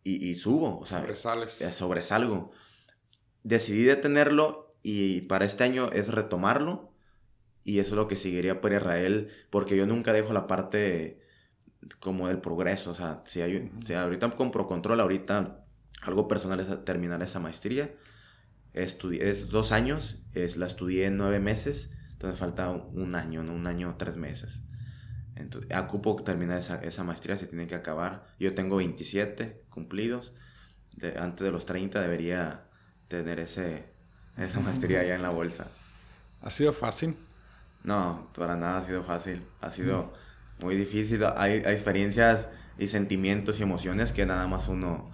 y, y subo, o sea, Sobresales. sobresalgo. Decidí detenerlo y para este año es retomarlo y eso es lo que seguiría por Israel, porque yo nunca dejo la parte como del progreso, o sea, si, hay, si ahorita compro control, ahorita algo personal es terminar esa maestría es dos años, es, la estudié en nueve meses, entonces falta un año, ¿no? un año, tres meses. Entonces, ocupo terminar esa, esa, maestría, se tiene que acabar. Yo tengo 27 cumplidos, de, antes de los 30 debería tener ese, esa maestría ya en la bolsa. ¿Ha sido fácil? No, para nada ha sido fácil, ha sido muy difícil. Hay, hay experiencias y sentimientos y emociones que nada más uno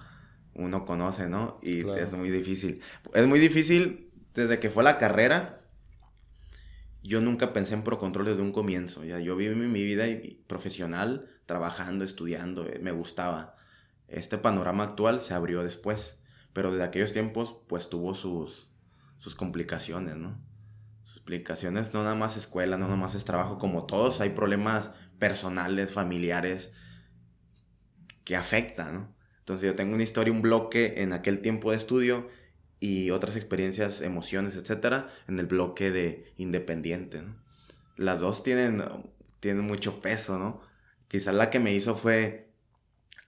uno conoce, ¿no? Y es muy difícil. Es muy difícil desde que fue la carrera. Yo nunca pensé en Pro Control desde un comienzo. Ya yo viví mi vida profesional trabajando, estudiando, eh, me gustaba. Este panorama actual se abrió después, pero desde aquellos tiempos pues tuvo sus sus complicaciones, ¿no? Sus complicaciones no nada más escuela, no nada más es trabajo, como todos hay problemas personales, familiares que afectan, ¿no? Entonces yo tengo una historia, un bloque en aquel tiempo de estudio y otras experiencias, emociones, etcétera, en el bloque de independiente. Las dos tienen, tienen mucho peso, ¿no? Quizás la que me hizo fue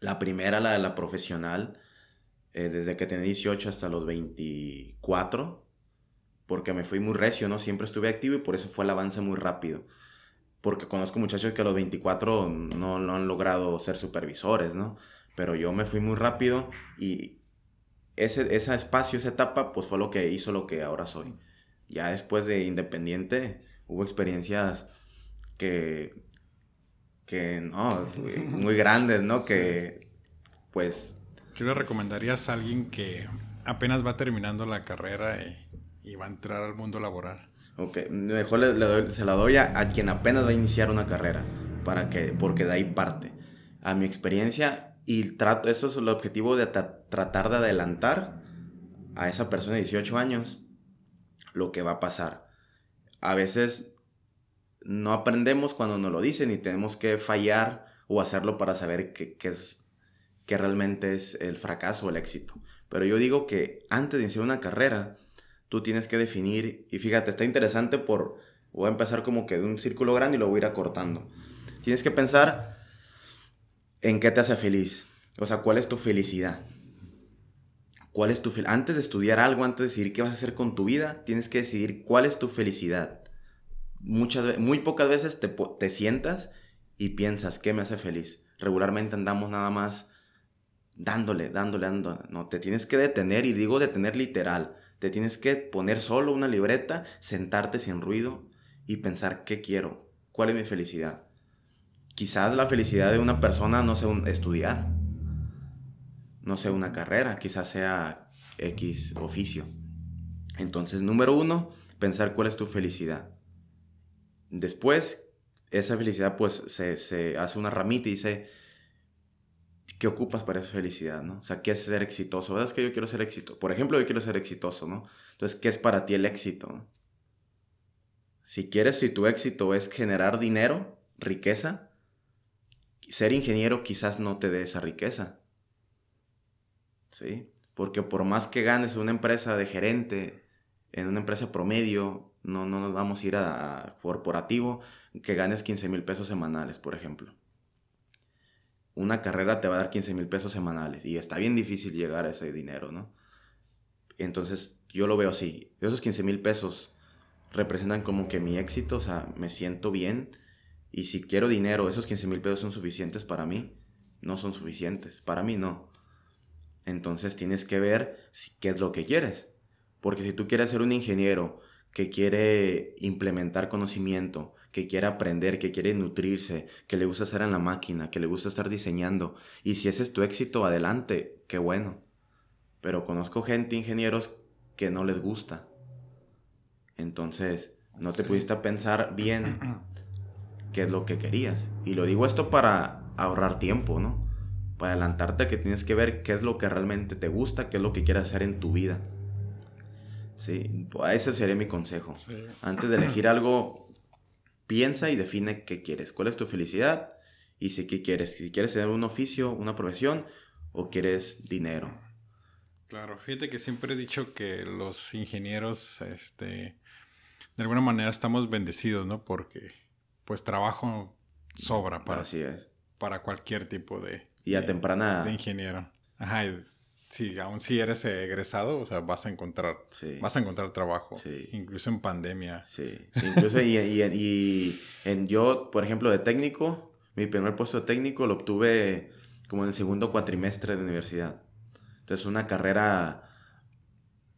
la primera, la de la profesional, eh, desde que tenía 18 hasta los 24, porque me fui muy recio, ¿no? Siempre estuve activo y por eso fue el avance muy rápido. Porque conozco muchachos que a los 24 no, han logrado ser supervisores, ¿no? pero yo me fui muy rápido y ese, ese espacio, esa etapa, pues fue lo que hizo lo que ahora soy. Ya después de Independiente hubo experiencias que, que no, muy grandes, ¿no? Que, pues... ¿Qué le recomendarías a alguien que apenas va terminando la carrera y, va a entrar al mundo laboral? Ok, mejor se la doy a, a, quien apenas va a iniciar una carrera, para que, porque de ahí parte. A mi experiencia, y trato, eso es el objetivo de tratar de adelantar a esa persona de 18 años lo que va a pasar. A veces no aprendemos cuando nos lo dicen y tenemos que fallar o hacerlo para saber qué, es, qué realmente es el fracaso o el éxito. Pero yo digo que antes de iniciar una carrera, tú tienes que definir, y fíjate, está interesante por, voy a empezar como que de un círculo grande y lo voy a ir acortando. Tienes que pensar en qué te hace feliz. O sea, ¿cuál es tu felicidad? ¿Cuál es tu Antes de estudiar algo, antes de decidir qué vas a hacer con tu vida, tienes que decidir cuál es tu felicidad. Muchas, muy pocas veces te, te sientas y piensas, ¿qué me hace feliz? Regularmente andamos nada más dándole, dándole, dándole. No, te tienes que detener y digo detener literal. Te tienes que poner solo una libreta, sentarte sin ruido y pensar, ¿qué quiero? ¿Cuál es mi felicidad? Quizás la felicidad de una persona no sea un, estudiar, no sea una carrera, quizás sea X oficio. Entonces, número uno, pensar cuál es tu felicidad. Después, esa felicidad pues se, hace una ramita y dice, ¿qué ocupas para esa felicidad? ¿no? O sea, ¿qué es ser exitoso? ¿Verdad es que yo quiero ser exitoso? Por ejemplo, yo quiero ser exitoso, ¿no? Entonces, ¿qué es para ti el éxito? Si quieres, si tu éxito es generar dinero, riqueza, ser ingeniero quizás no te dé esa riqueza. ¿Sí? Porque por más que ganes una empresa de gerente, en una empresa promedio, no, no nos vamos a ir a, corporativo, que ganes 15 mil pesos semanales, por ejemplo. Una carrera te va a dar 15 mil pesos semanales y está bien difícil llegar a ese dinero, ¿no? Entonces yo lo veo así. Esos 15 mil pesos representan como que mi éxito, o sea, me siento bien y si quiero dinero, esos 15 mil pesos son suficientes para mí. no son suficientes. Para mí no. Entonces tienes que ver si, qué es lo que quieres. Porque si tú quieres ser un ingeniero que quiere implementar conocimiento, que quiere aprender, que quiere nutrirse, que le gusta estar en la máquina, que le gusta estar diseñando, y si ese es tu éxito, adelante, qué bueno. Pero conozco gente, ingenieros, que no les gusta. Entonces, no te pudiste pensar bien qué es lo que querías. Y lo digo esto para ahorrar tiempo, ¿no? Para adelantarte que tienes que ver qué es lo que realmente te gusta, qué es lo que quieres hacer en tu vida. Sí, ese sería mi consejo. Antes de elegir algo, piensa y define qué quieres, cuál es tu felicidad y si qué quieres. Si quieres tener un oficio, una profesión o quieres dinero. Claro, fíjate que siempre he dicho que los ingenieros, este, de alguna manera estamos bendecidos, ¿no? Porque pues trabajo sobra para, Así es. para cualquier tipo de... Y a temprana... De ingeniero. Ajá, sí, aún si eres egresado, o sea, vas a encontrar, vas a encontrar trabajo. Sí. Incluso en pandemia. Sí. Incluso y, y, en yo, por ejemplo, de técnico, mi primer puesto de técnico lo obtuve como en el segundo cuatrimestre de universidad. Entonces, una carrera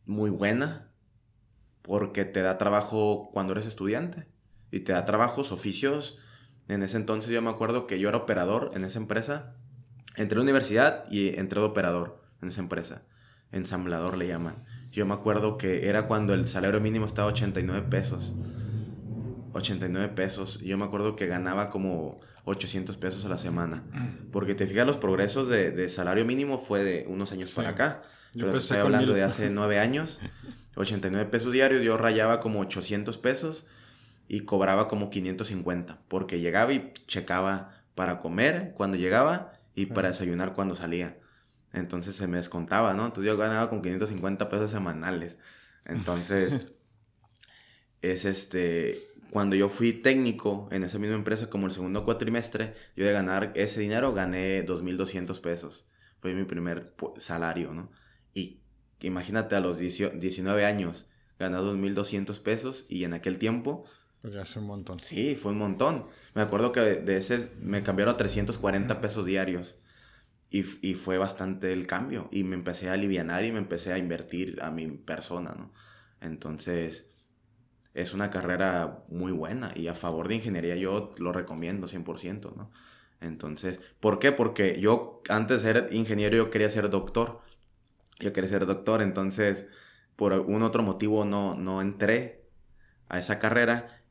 muy buena, porque te da trabajo cuando eres estudiante y te da trabajos, oficios. En ese entonces yo me acuerdo que yo era operador en esa empresa. Entré a la universidad y entré de operador en esa empresa. Ensamblador le llaman. Yo me acuerdo que era cuando el salario mínimo estaba 89 pesos. 89 pesos. Yo me acuerdo que ganaba como 800 pesos a la semana. Mm. Porque te fijas, los progresos de, salario mínimo fue de unos años para acá. Pero estoy hablando de hace nueve años. 89 pesos diarios, yo rayaba como 800 pesos y cobraba como 550, porque llegaba y checaba para comer cuando llegaba y para desayunar cuando salía. Entonces se me descontaba, ¿no? Entonces yo ganaba con 550 pesos semanales. Entonces, es este, cuando yo fui técnico en esa misma empresa como el segundo cuatrimestre, yo de ganar ese dinero gané 2.200 pesos. Fue mi primer salario, ¿no? Y imagínate a los 19 años, ganar 2.200 pesos y en aquel tiempo... Pues ya es un montón. Sí, fue un montón. Me acuerdo que de ese me cambiaron a 340 pesos diarios. Y, y, fue bastante el cambio. Y me empecé a aliviar y me empecé a invertir a mi persona, ¿no? Entonces, es una carrera muy buena y a favor de ingeniería yo lo recomiendo 100%, ¿no? Entonces, ¿por qué? Porque yo antes de ser ingeniero yo quería ser doctor yo quería ser doctor, entonces por algún otro motivo no, no entré a esa carrera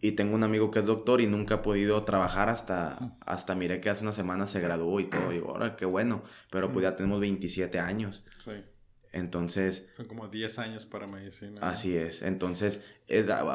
y tengo un amigo que es doctor y nunca ha podido trabajar hasta, hasta miré que hace una semana se graduó y todo. Y digo, ahora qué bueno, pero pues ya tenemos 27 años. Sí. Entonces... Son como 10 años para medicina. Así es. Entonces,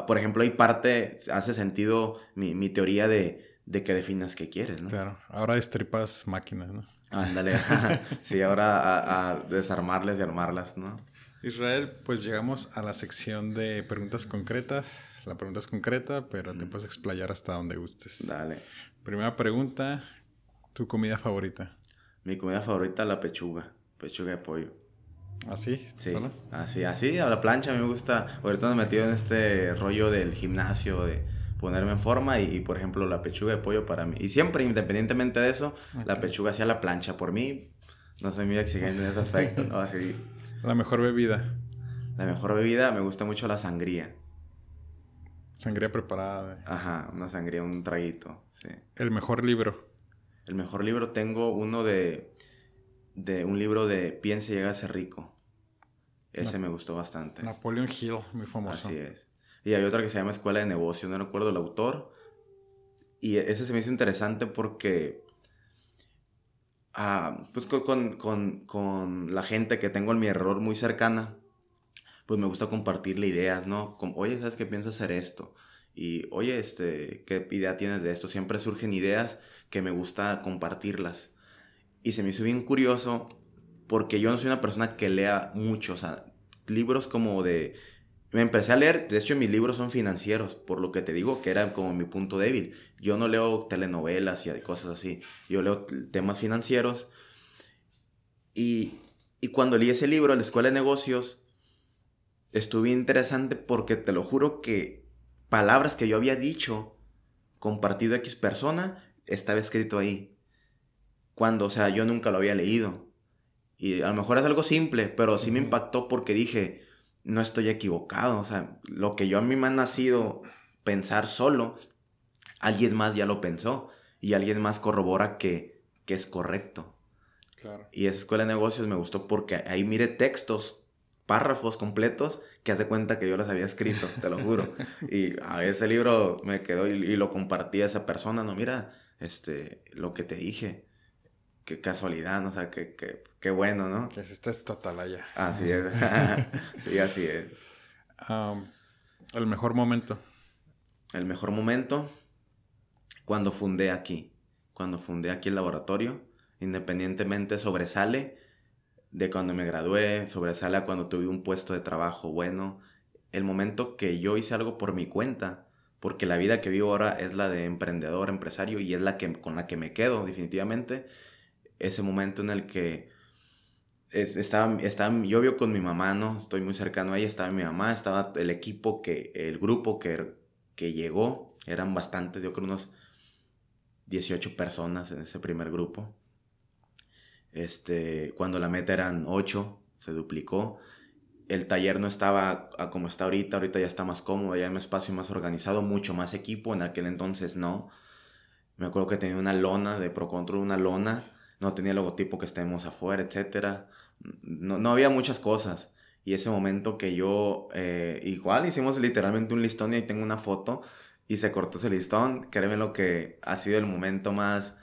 por ejemplo, hay parte, hace sentido mi, mi teoría de, de que definas qué quieres, ¿no? Claro. Ahora estripas máquinas, ¿no? Ándale, sí, ahora a, desarmarles y armarlas, ¿no? Israel, pues llegamos a la sección de preguntas concretas. La pregunta es concreta, pero te puedes explayar hasta donde gustes. Dale. Primera pregunta, ¿tu comida favorita? Mi comida favorita, la pechuga, pechuga de pollo. ¿Así? Sí, así, así, a la plancha. A mí me gusta, ahorita me he metido en este rollo del gimnasio, de ponerme en forma y, por ejemplo, la pechuga de pollo para mí. Y siempre, independientemente de eso, la pechuga hacia la plancha. Por mí, no soy muy exigente en ese aspecto, ¿no? Así. La mejor bebida. La mejor bebida, me gusta mucho la sangría. Sangría preparada. Ajá, una sangría, un traguito, sí. El mejor libro. El mejor libro tengo uno de, de un libro de Piense y llega a ser rico. Ese me gustó bastante. Napoleon Hill, muy famoso. Así es. Y hay otra que se llama Escuela de Negocios, no recuerdo el autor. Y ese se me hizo interesante porque, ah, pues con, con, con, la gente que tengo en mi error muy cercana, pues me gusta compartirle ideas, ¿no? Como, oye, ¿sabes qué pienso hacer esto? Y, oye, este, ¿qué idea tienes de esto? Siempre surgen ideas que me gusta compartirlas. Y se me hizo bien curioso porque yo no soy una persona que lea mucho, o sea, libros como de me empecé a leer, de hecho mis libros son financieros, por lo que te digo que era como mi punto débil. Yo no leo telenovelas y cosas así, yo leo temas financieros. Y, y cuando leí ese libro, La Escuela de Negocios, estuve interesante porque te lo juro que palabras que yo había dicho, compartido a X persona, estaba escrito ahí. cuando, o sea, yo nunca lo había leído. Y a lo mejor es algo simple, pero sí me impactó porque dije, no estoy equivocado, o sea, lo que yo a mí me ha nacido pensar solo, alguien más ya lo pensó y alguien más corrobora que, que es correcto. Claro. Y esa escuela de negocios me gustó porque ahí mire textos, párrafos completos que hace cuenta que yo los había escrito, te lo juro. y a ese libro me quedó y, lo compartí a esa persona, no, mira, este, lo que te dije. Qué casualidad, ¿no? O sea, qué, qué, qué bueno, ¿no? Que esto es allá. Así es. sí, así es. el mejor momento. El mejor momento cuando fundé aquí. Cuando fundé aquí el laboratorio. Independientemente sobresale de cuando me gradué, sobresale a cuando tuve un puesto de trabajo bueno. El momento que yo hice algo por mi cuenta, porque la vida que vivo ahora es la de emprendedor, empresario y es la que con la que me quedo definitivamente. Ese momento en el que estaba, estaba, yo vivo con mi mamá, ¿no? Estoy muy cercano a ella, estaba mi mamá, estaba el equipo, que, el grupo que, que llegó, eran bastantes, yo creo unos 18 personas en ese primer grupo. Este, cuando la meta eran 8, se duplicó. El taller no estaba como está ahorita, ahorita ya está más cómodo, ya hay un espacio más organizado, mucho más equipo, en aquel entonces no. Me acuerdo que tenía una lona de ProControl, una lona, no tenía el logotipo que estemos afuera, etcétera no, había muchas cosas. Y ese momento que yo, eh, igual hicimos literalmente un listón y ahí tengo una foto y se cortó ese listón, créeme lo que ha sido el momento más,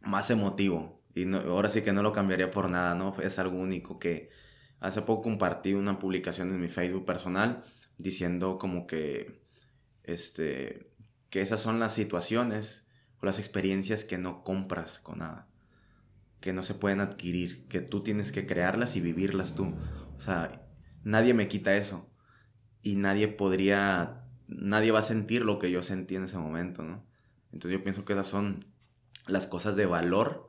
más emotivo. Y ahora sí que no lo cambiaría por nada, ¿no? Es algo único que hace poco compartí una publicación en mi Facebook personal diciendo como que, este, que esas son las situaciones o las experiencias que no compras con nada que no se pueden adquirir, que tú tienes que crearlas y vivirlas tú. O sea, nadie me quita eso. Y nadie podría, nadie va a sentir lo que yo sentí en ese momento, ¿no? Entonces yo pienso que esas son las cosas de valor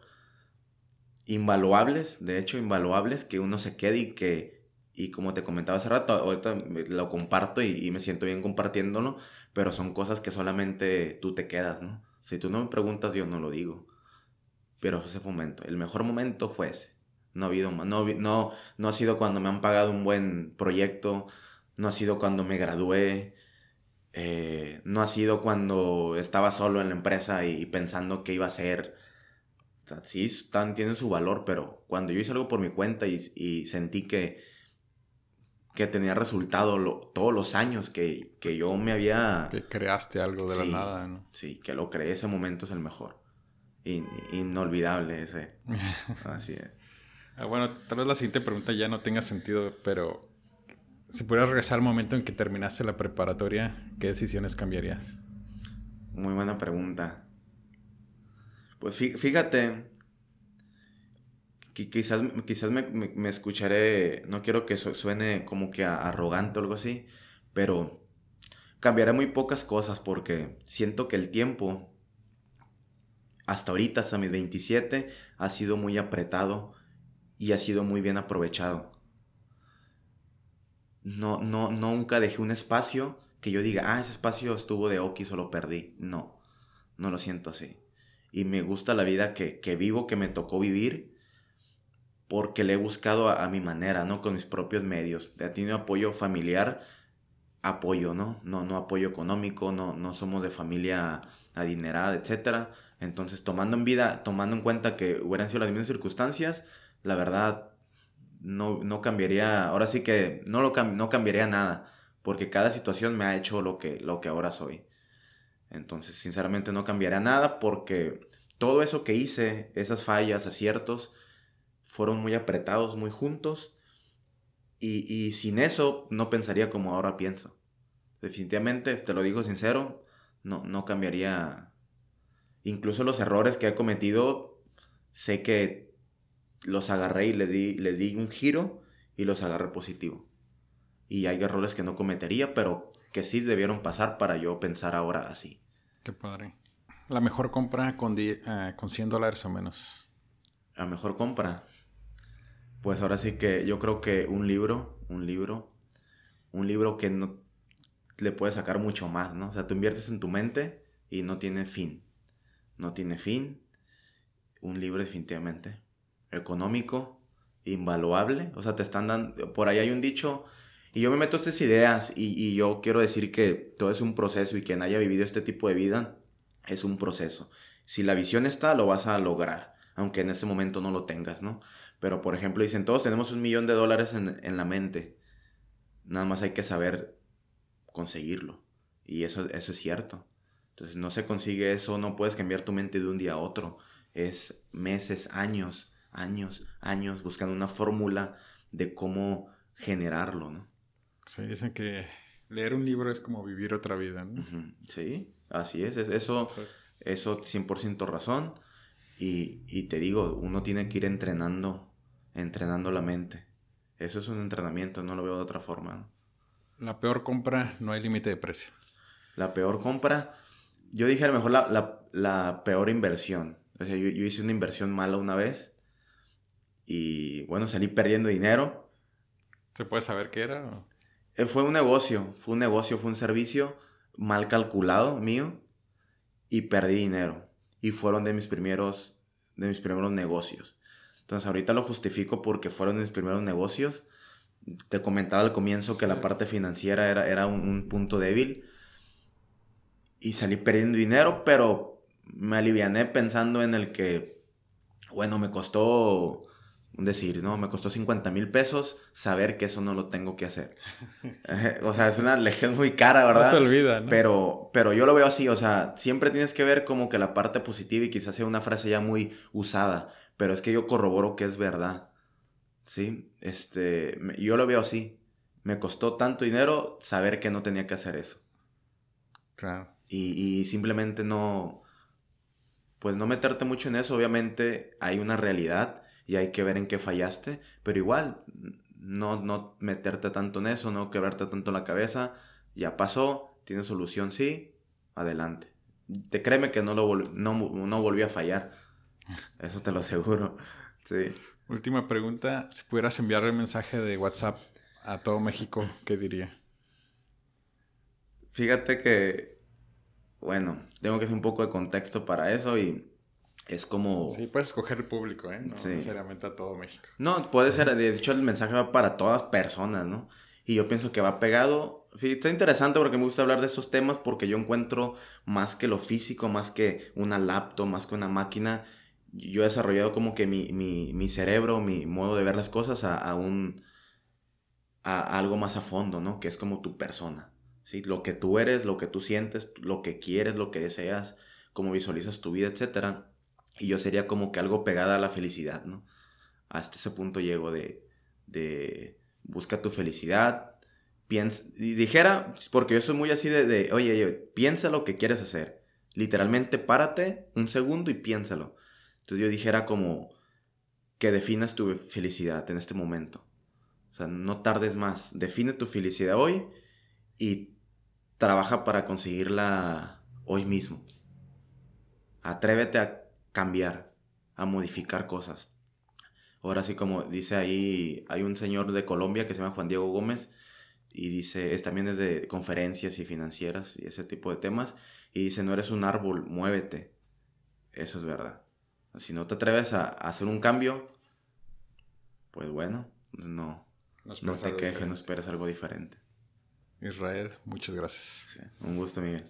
invaluables, de hecho invaluables, que uno se quede y que, y como te comentaba hace rato, ahorita lo comparto y, y me siento bien compartiéndolo, pero son cosas que solamente tú te quedas, ¿no? Si tú no me preguntas, yo no lo digo pero ese momento. El mejor momento fue ese. No ha habido no, no, no ha sido cuando me han pagado un buen proyecto, no ha sido cuando me gradué, eh, no ha sido cuando estaba solo en la empresa y, pensando qué iba a ser. sí, están, tienen su valor, pero cuando yo hice algo por mi cuenta y, sentí que, que tenía resultado todos los años que, que, yo me había... Que creaste algo de la nada, ¿no? Sí, que lo creé, ese momento es el mejor inolvidable ese. Así es. Ah, bueno, tal vez la siguiente pregunta ya no tenga sentido, pero si pudieras regresar al momento en que terminaste la preparatoria, ¿qué decisiones cambiarías? Muy buena pregunta. Pues fíjate, quizás, quizás me, escucharé, no quiero que suene como que arrogante o algo así, pero cambiaré muy pocas cosas porque siento que el tiempo hasta ahorita, hasta mis 27, ha sido muy apretado y ha sido muy bien aprovechado. No, no, nunca dejé un espacio que yo diga, ah, ese espacio estuvo de Oki, o lo perdí. No, no lo siento así. Y me gusta la vida que, vivo, que me tocó vivir, porque le he buscado a, mi manera, ¿no? Con mis propios medios. He tenido apoyo familiar, apoyo, ¿no? No, no apoyo económico, no, no somos de familia adinerada, etcétera entonces, tomando en vida, tomando en cuenta que hubieran sido las mismas circunstancias, la verdad, no, no cambiaría, ahora sí que no, lo, no cambiaría nada, porque cada situación me ha hecho lo que, lo que ahora soy. Entonces, sinceramente, no cambiaría nada porque todo eso que hice, esas fallas, aciertos, fueron muy apretados, muy juntos. Y, y sin eso, no pensaría como ahora pienso. Definitivamente, te lo digo sincero, no, no cambiaría incluso los errores que he cometido, sé que los agarré y le di, le di un giro y los agarré positivo. Y hay errores que no cometería, pero que sí debieron pasar para yo pensar ahora así. Qué padre. La mejor compra con, eh, con 100 dólares o menos. La mejor compra. Pues ahora sí que yo creo que un libro, un libro, un libro que no le puedes sacar mucho más, ¿no? O sea, tú inviertes en tu mente y no tiene fin no tiene fin. un libro definitivamente. Económico, invaluable. O sea, te están dando... Por ahí hay un dicho... Y yo me meto estas ideas y, y yo quiero decir que todo es un proceso y quien haya vivido este tipo de vida es un proceso. Si la visión está, lo vas a lograr, aunque en ese momento no lo tengas, ¿no? Pero, por ejemplo, dicen, todos tenemos un millón de dólares en, en la mente. Nada más hay que saber conseguirlo. Y eso, eso es cierto. Entonces, no se consigue eso, no puedes cambiar tu mente de un día a otro. Es meses, años, años, años buscando una fórmula de cómo generarlo, ¿no? Sí, dicen que leer un libro es como vivir otra vida, ¿no? Sí, así es. Eso, eso 100% razón. Y, y, te digo, uno tiene que ir entrenando, entrenando la mente. Eso es un entrenamiento, no lo veo de otra forma. La peor compra, no hay límite de precio. La peor compra, yo dije a lo mejor la, la, la peor inversión. O sea, yo, yo, hice una inversión mala una vez y bueno, salí perdiendo dinero. ¿Se puede saber qué era? Eh, fue un negocio, fue un negocio, fue un servicio mal calculado mío y perdí dinero. Y fueron de mis primeros, de mis primeros negocios. Entonces ahorita lo justifico porque fueron mis primeros negocios. Te comentaba al comienzo que la parte financiera era, era un, un punto débil. Y salí perdiendo dinero, pero me aliviané pensando en el que, bueno, me costó decir, ¿no? Me costó 50 mil pesos saber que eso no lo tengo que hacer. o sea, es una lección muy cara, ¿verdad? No se olvida, ¿no? Pero, pero yo lo veo así, o sea, siempre tienes que ver como que la parte positiva y quizás sea una frase ya muy usada, pero es que yo corroboro que es verdad, ¿sí? Este, yo lo veo así. Me costó tanto dinero saber que no tenía que hacer eso. Claro. Y, y simplemente no, pues no meterte mucho en eso, obviamente hay una realidad y hay que ver en qué fallaste, pero igual, no, no meterte tanto en eso, no quebrarte tanto la cabeza, ya pasó, tiene solución, sí, adelante. Te créeme que no, lo no, no volvió a fallar, eso te lo aseguro, sí. Última pregunta, si pudieras enviarle un mensaje de WhatsApp a todo México, ¿qué diría? Fíjate que, bueno, tengo que hacer un poco de contexto para eso y es como... Sí, puedes escoger el público, ¿eh? No sí. necesariamente a todo México. No, puede ser, de hecho el mensaje va para todas personas, ¿no? Y yo pienso que va pegado. Sí, está interesante porque me gusta hablar de esos temas porque yo encuentro más que lo físico, más que una laptop, más que una máquina. Yo he desarrollado como que mi, mi, mi cerebro, mi modo de ver las cosas a, a un... A, algo más a fondo, ¿no? Que es como tu persona. ¿sí? Lo que tú eres, lo que tú sientes, lo que quieres, lo que deseas, cómo visualizas tu vida, etcétera y yo sería como que algo pegada a la felicidad, ¿no? Hasta ese punto llego de, de busca tu felicidad, piensa, y dijera, porque yo soy muy así de, de, oye, oye, piensa lo que quieres hacer. Literalmente párate un segundo y piénsalo. Entonces yo dijera como que definas tu felicidad en este momento. O sea, no tardes más. Define tu felicidad hoy y trabaja para conseguirla hoy mismo. Atrévete a cambiar, a modificar cosas. Ahora sí, como dice ahí, hay un señor de Colombia que se llama Juan Diego Gómez y dice, es, también es de conferencias y financieras y ese tipo de temas, y dice, no eres un árbol, muévete. Eso es verdad. Si no te atreves a, a hacer un cambio, pues bueno, no, no, te quejes, no esperes algo diferente. Israel, muchas gracias. Sí, un gusto, Miguel.